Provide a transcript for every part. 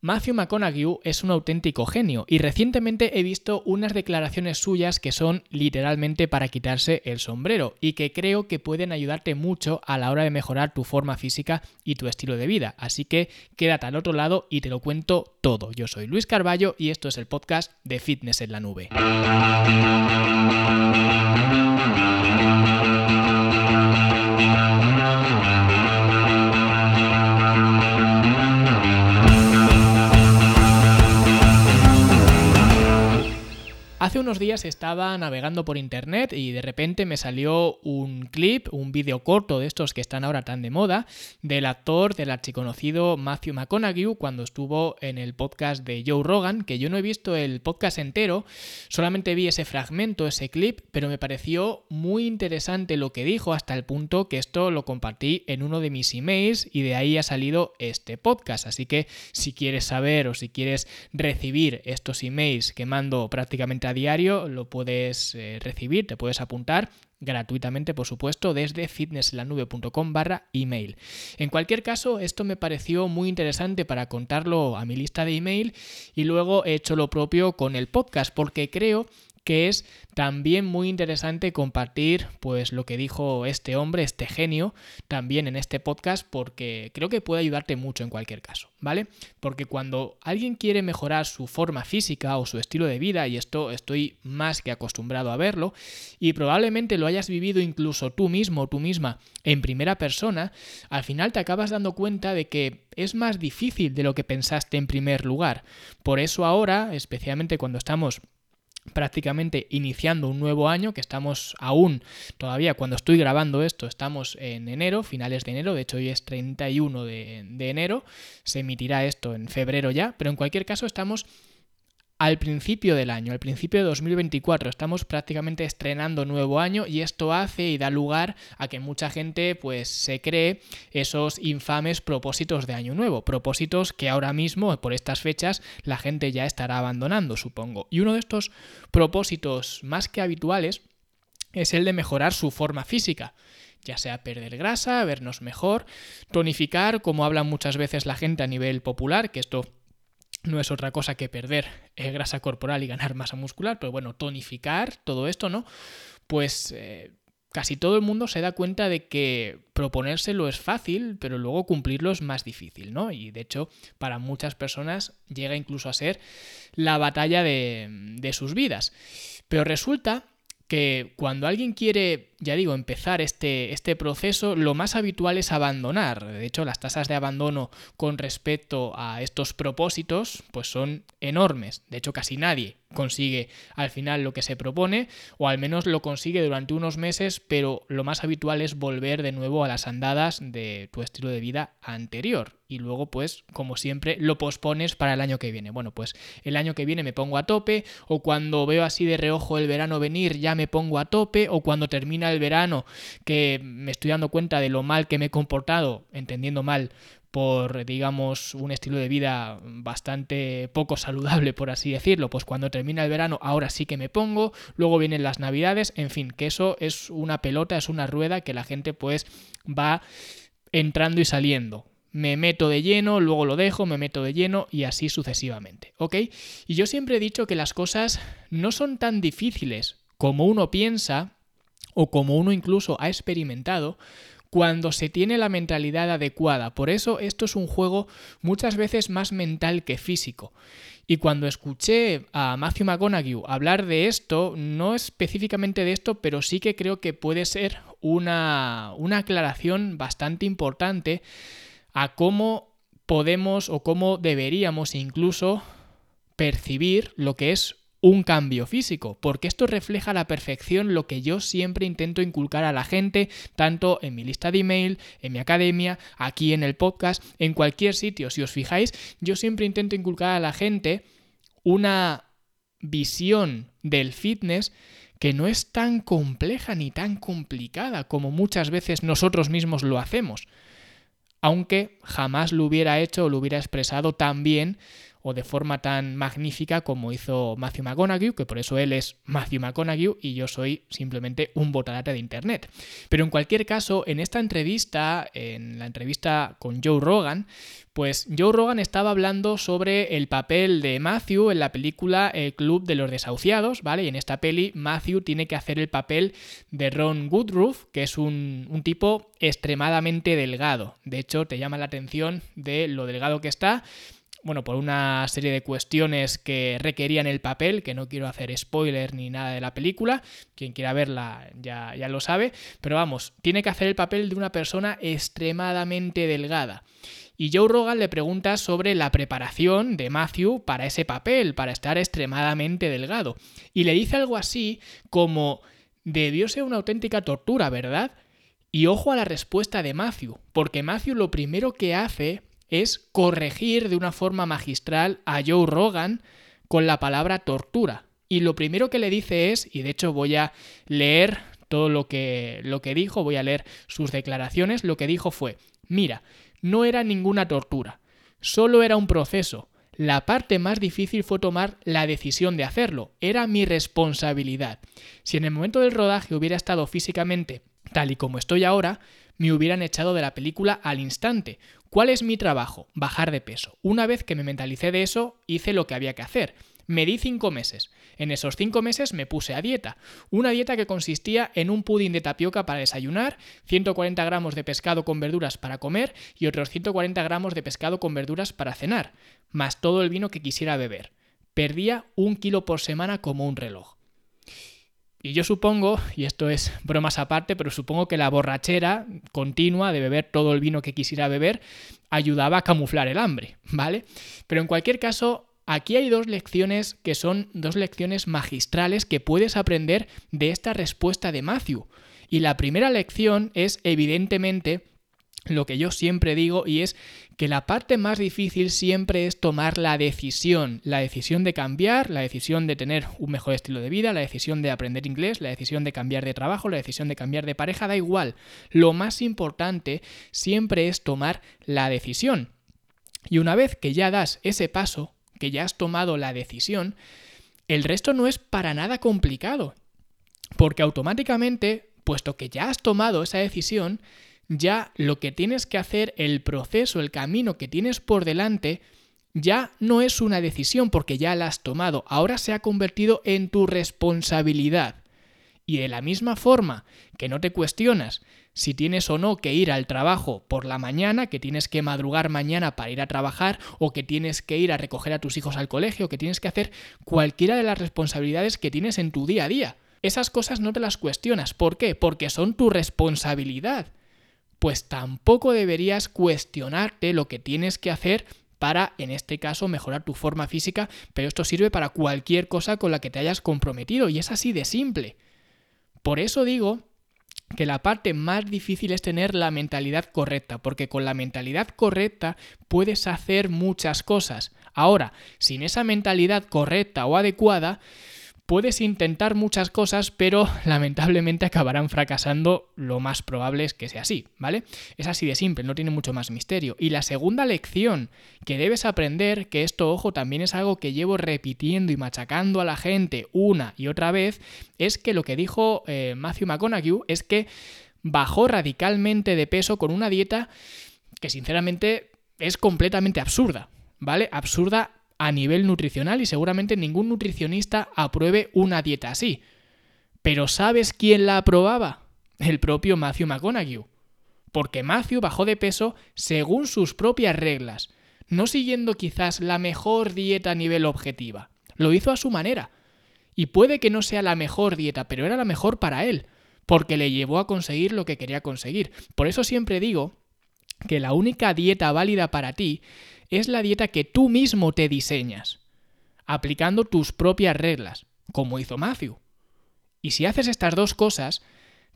Matthew McConaughey es un auténtico genio y recientemente he visto unas declaraciones suyas que son literalmente para quitarse el sombrero y que creo que pueden ayudarte mucho a la hora de mejorar tu forma física y tu estilo de vida. Así que quédate al otro lado y te lo cuento todo. Yo soy Luis Carballo y esto es el podcast de Fitness en la Nube. Unos días estaba navegando por internet y de repente me salió un clip, un vídeo corto de estos que están ahora tan de moda, del actor del archiconocido Matthew McConaughey cuando estuvo en el podcast de Joe Rogan, que yo no he visto el podcast entero, solamente vi ese fragmento, ese clip, pero me pareció muy interesante lo que dijo hasta el punto que esto lo compartí en uno de mis emails y de ahí ha salido este podcast. Así que si quieres saber o si quieres recibir estos emails que mando prácticamente a diario lo puedes eh, recibir, te puedes apuntar gratuitamente, por supuesto, desde fitnesslanube.com barra email. En cualquier caso, esto me pareció muy interesante para contarlo a mi lista de email y luego he hecho lo propio con el podcast porque creo que es también muy interesante compartir pues lo que dijo este hombre, este genio, también en este podcast porque creo que puede ayudarte mucho en cualquier caso, ¿vale? Porque cuando alguien quiere mejorar su forma física o su estilo de vida, y esto estoy más que acostumbrado a verlo, y probablemente lo hayas vivido incluso tú mismo o tú misma en primera persona, al final te acabas dando cuenta de que es más difícil de lo que pensaste en primer lugar. Por eso ahora, especialmente cuando estamos prácticamente iniciando un nuevo año, que estamos aún todavía cuando estoy grabando esto, estamos en enero, finales de enero, de hecho hoy es 31 de, de enero, se emitirá esto en febrero ya, pero en cualquier caso estamos al principio del año, al principio de 2024. Estamos prácticamente estrenando nuevo año y esto hace y da lugar a que mucha gente pues se cree esos infames propósitos de año nuevo, propósitos que ahora mismo por estas fechas la gente ya estará abandonando, supongo. Y uno de estos propósitos más que habituales es el de mejorar su forma física ya sea perder grasa, vernos mejor, tonificar, como habla muchas veces la gente a nivel popular, que esto no es otra cosa que perder eh, grasa corporal y ganar masa muscular, pero bueno, tonificar todo esto, ¿no? Pues eh, casi todo el mundo se da cuenta de que proponérselo es fácil, pero luego cumplirlo es más difícil, ¿no? Y de hecho, para muchas personas llega incluso a ser la batalla de, de sus vidas. Pero resulta que cuando alguien quiere, ya digo, empezar este, este, proceso, lo más habitual es abandonar. De hecho, las tasas de abandono con respecto a estos propósitos, pues son enormes. De hecho, casi nadie consigue al final lo que se propone, o al menos lo consigue durante unos meses, pero lo más habitual es volver de nuevo a las andadas de tu estilo de vida anterior. Y luego, pues, como siempre, lo pospones para el año que viene. Bueno, pues el año que viene me pongo a tope, o cuando veo así de reojo el verano venir, ya me pongo a tope, o cuando el verano, que me estoy dando cuenta de lo mal que me he comportado, entendiendo mal por, digamos, un estilo de vida bastante poco saludable, por así decirlo, pues cuando termina el verano, ahora sí que me pongo, luego vienen las navidades, en fin, que eso es una pelota, es una rueda que la gente pues va entrando y saliendo. Me meto de lleno, luego lo dejo, me meto de lleno y así sucesivamente, ¿ok? Y yo siempre he dicho que las cosas no son tan difíciles como uno piensa o como uno incluso ha experimentado, cuando se tiene la mentalidad adecuada. Por eso esto es un juego muchas veces más mental que físico. Y cuando escuché a Matthew McConaughey hablar de esto, no específicamente de esto, pero sí que creo que puede ser una, una aclaración bastante importante a cómo podemos o cómo deberíamos incluso percibir lo que es un cambio físico, porque esto refleja a la perfección lo que yo siempre intento inculcar a la gente, tanto en mi lista de email, en mi academia, aquí en el podcast, en cualquier sitio. Si os fijáis, yo siempre intento inculcar a la gente una visión del fitness que no es tan compleja ni tan complicada como muchas veces nosotros mismos lo hacemos. Aunque jamás lo hubiera hecho o lo hubiera expresado tan bien o de forma tan magnífica como hizo Matthew McConaughey, que por eso él es Matthew McConaughey y yo soy simplemente un botarate de internet. Pero en cualquier caso, en esta entrevista, en la entrevista con Joe Rogan, pues Joe Rogan estaba hablando sobre el papel de Matthew en la película El Club de los Desahuciados, ¿vale? Y en esta peli Matthew tiene que hacer el papel de Ron Woodruff, que es un, un tipo extremadamente delgado. De hecho, te llama la atención de lo delgado que está bueno, por una serie de cuestiones que requerían el papel, que no quiero hacer spoiler ni nada de la película, quien quiera verla ya, ya lo sabe, pero vamos, tiene que hacer el papel de una persona extremadamente delgada. Y Joe Rogan le pregunta sobre la preparación de Matthew para ese papel, para estar extremadamente delgado. Y le dice algo así como, debió ser una auténtica tortura, ¿verdad? Y ojo a la respuesta de Matthew, porque Matthew lo primero que hace es corregir de una forma magistral a Joe Rogan con la palabra tortura. Y lo primero que le dice es, y de hecho voy a leer todo lo que, lo que dijo, voy a leer sus declaraciones, lo que dijo fue, mira, no era ninguna tortura, solo era un proceso. La parte más difícil fue tomar la decisión de hacerlo, era mi responsabilidad. Si en el momento del rodaje hubiera estado físicamente tal y como estoy ahora, me hubieran echado de la película al instante. ¿Cuál es mi trabajo? Bajar de peso. Una vez que me mentalicé de eso, hice lo que había que hacer. Me di cinco meses. En esos cinco meses me puse a dieta. Una dieta que consistía en un pudín de tapioca para desayunar, 140 gramos de pescado con verduras para comer y otros 140 gramos de pescado con verduras para cenar, más todo el vino que quisiera beber. Perdía un kilo por semana como un reloj. Y yo supongo, y esto es bromas aparte, pero supongo que la borrachera continua de beber todo el vino que quisiera beber ayudaba a camuflar el hambre, ¿vale? Pero en cualquier caso, aquí hay dos lecciones que son dos lecciones magistrales que puedes aprender de esta respuesta de Matthew. Y la primera lección es, evidentemente, lo que yo siempre digo y es que la parte más difícil siempre es tomar la decisión, la decisión de cambiar, la decisión de tener un mejor estilo de vida, la decisión de aprender inglés, la decisión de cambiar de trabajo, la decisión de cambiar de pareja, da igual. Lo más importante siempre es tomar la decisión. Y una vez que ya das ese paso, que ya has tomado la decisión, el resto no es para nada complicado. Porque automáticamente, puesto que ya has tomado esa decisión, ya lo que tienes que hacer, el proceso, el camino que tienes por delante, ya no es una decisión porque ya la has tomado, ahora se ha convertido en tu responsabilidad. Y de la misma forma que no te cuestionas si tienes o no que ir al trabajo por la mañana, que tienes que madrugar mañana para ir a trabajar, o que tienes que ir a recoger a tus hijos al colegio, que tienes que hacer cualquiera de las responsabilidades que tienes en tu día a día. Esas cosas no te las cuestionas. ¿Por qué? Porque son tu responsabilidad pues tampoco deberías cuestionarte lo que tienes que hacer para, en este caso, mejorar tu forma física, pero esto sirve para cualquier cosa con la que te hayas comprometido y es así de simple. Por eso digo que la parte más difícil es tener la mentalidad correcta, porque con la mentalidad correcta puedes hacer muchas cosas. Ahora, sin esa mentalidad correcta o adecuada, Puedes intentar muchas cosas, pero lamentablemente acabarán fracasando. Lo más probable es que sea así, ¿vale? Es así de simple, no tiene mucho más misterio. Y la segunda lección que debes aprender, que esto, ojo, también es algo que llevo repitiendo y machacando a la gente una y otra vez, es que lo que dijo eh, Matthew McConaughey es que bajó radicalmente de peso con una dieta que sinceramente es completamente absurda, ¿vale? Absurda a nivel nutricional y seguramente ningún nutricionista apruebe una dieta así. Pero ¿sabes quién la aprobaba? El propio Matthew McConaughey. Porque Matthew bajó de peso según sus propias reglas, no siguiendo quizás la mejor dieta a nivel objetiva. Lo hizo a su manera. Y puede que no sea la mejor dieta, pero era la mejor para él, porque le llevó a conseguir lo que quería conseguir. Por eso siempre digo que la única dieta válida para ti es la dieta que tú mismo te diseñas, aplicando tus propias reglas, como hizo Matthew. Y si haces estas dos cosas,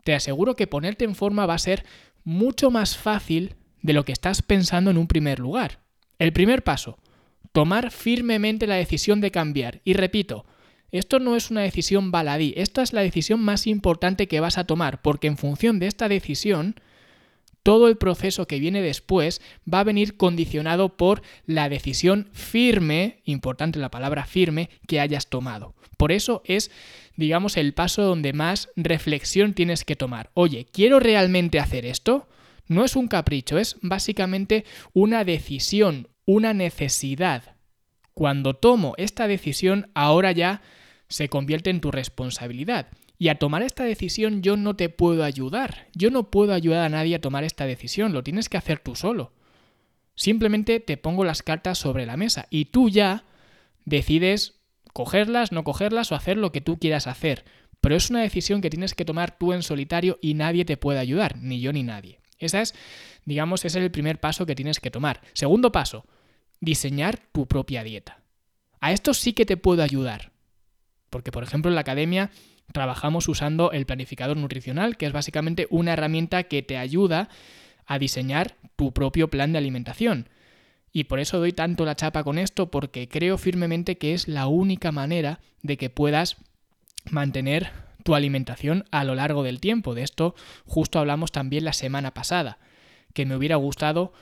te aseguro que ponerte en forma va a ser mucho más fácil de lo que estás pensando en un primer lugar. El primer paso, tomar firmemente la decisión de cambiar. Y repito, esto no es una decisión baladí, esta es la decisión más importante que vas a tomar, porque en función de esta decisión, todo el proceso que viene después va a venir condicionado por la decisión firme, importante la palabra firme, que hayas tomado. Por eso es, digamos, el paso donde más reflexión tienes que tomar. Oye, ¿quiero realmente hacer esto? No es un capricho, es básicamente una decisión, una necesidad. Cuando tomo esta decisión, ahora ya se convierte en tu responsabilidad. Y a tomar esta decisión yo no te puedo ayudar. Yo no puedo ayudar a nadie a tomar esta decisión, lo tienes que hacer tú solo. Simplemente te pongo las cartas sobre la mesa y tú ya decides cogerlas, no cogerlas o hacer lo que tú quieras hacer. Pero es una decisión que tienes que tomar tú en solitario y nadie te puede ayudar, ni yo ni nadie. Esa es, digamos, ese es el primer paso que tienes que tomar. Segundo paso, diseñar tu propia dieta. A esto sí que te puedo ayudar. Porque, por ejemplo, en la academia trabajamos usando el planificador nutricional, que es básicamente una herramienta que te ayuda a diseñar tu propio plan de alimentación. Y por eso doy tanto la chapa con esto, porque creo firmemente que es la única manera de que puedas mantener tu alimentación a lo largo del tiempo. De esto justo hablamos también la semana pasada, que me hubiera gustado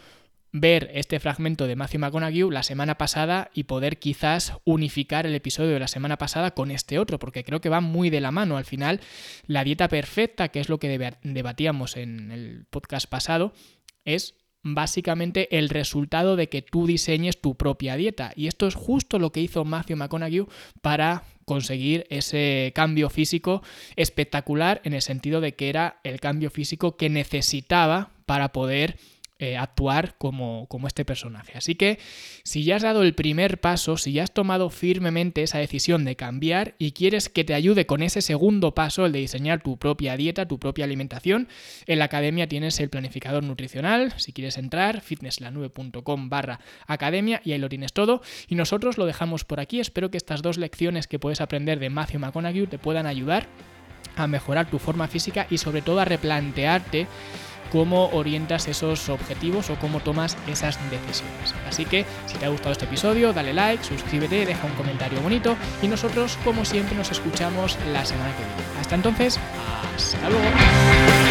ver este fragmento de Matthew McConaughey la semana pasada y poder quizás unificar el episodio de la semana pasada con este otro, porque creo que va muy de la mano. Al final, la dieta perfecta, que es lo que debatíamos en el podcast pasado, es básicamente el resultado de que tú diseñes tu propia dieta. Y esto es justo lo que hizo Matthew McConaughey para conseguir ese cambio físico espectacular en el sentido de que era el cambio físico que necesitaba para poder eh, actuar como, como este personaje. Así que si ya has dado el primer paso, si ya has tomado firmemente esa decisión de cambiar y quieres que te ayude con ese segundo paso, el de diseñar tu propia dieta, tu propia alimentación, en la academia tienes el planificador nutricional. Si quieres entrar, fitnesslanube.com barra academia y ahí lo tienes todo. Y nosotros lo dejamos por aquí. Espero que estas dos lecciones que puedes aprender de Matthew McConaughey te puedan ayudar a mejorar tu forma física y sobre todo a replantearte cómo orientas esos objetivos o cómo tomas esas decisiones. Así que si te ha gustado este episodio, dale like, suscríbete, deja un comentario bonito y nosotros como siempre nos escuchamos la semana que viene. Hasta entonces, hasta luego.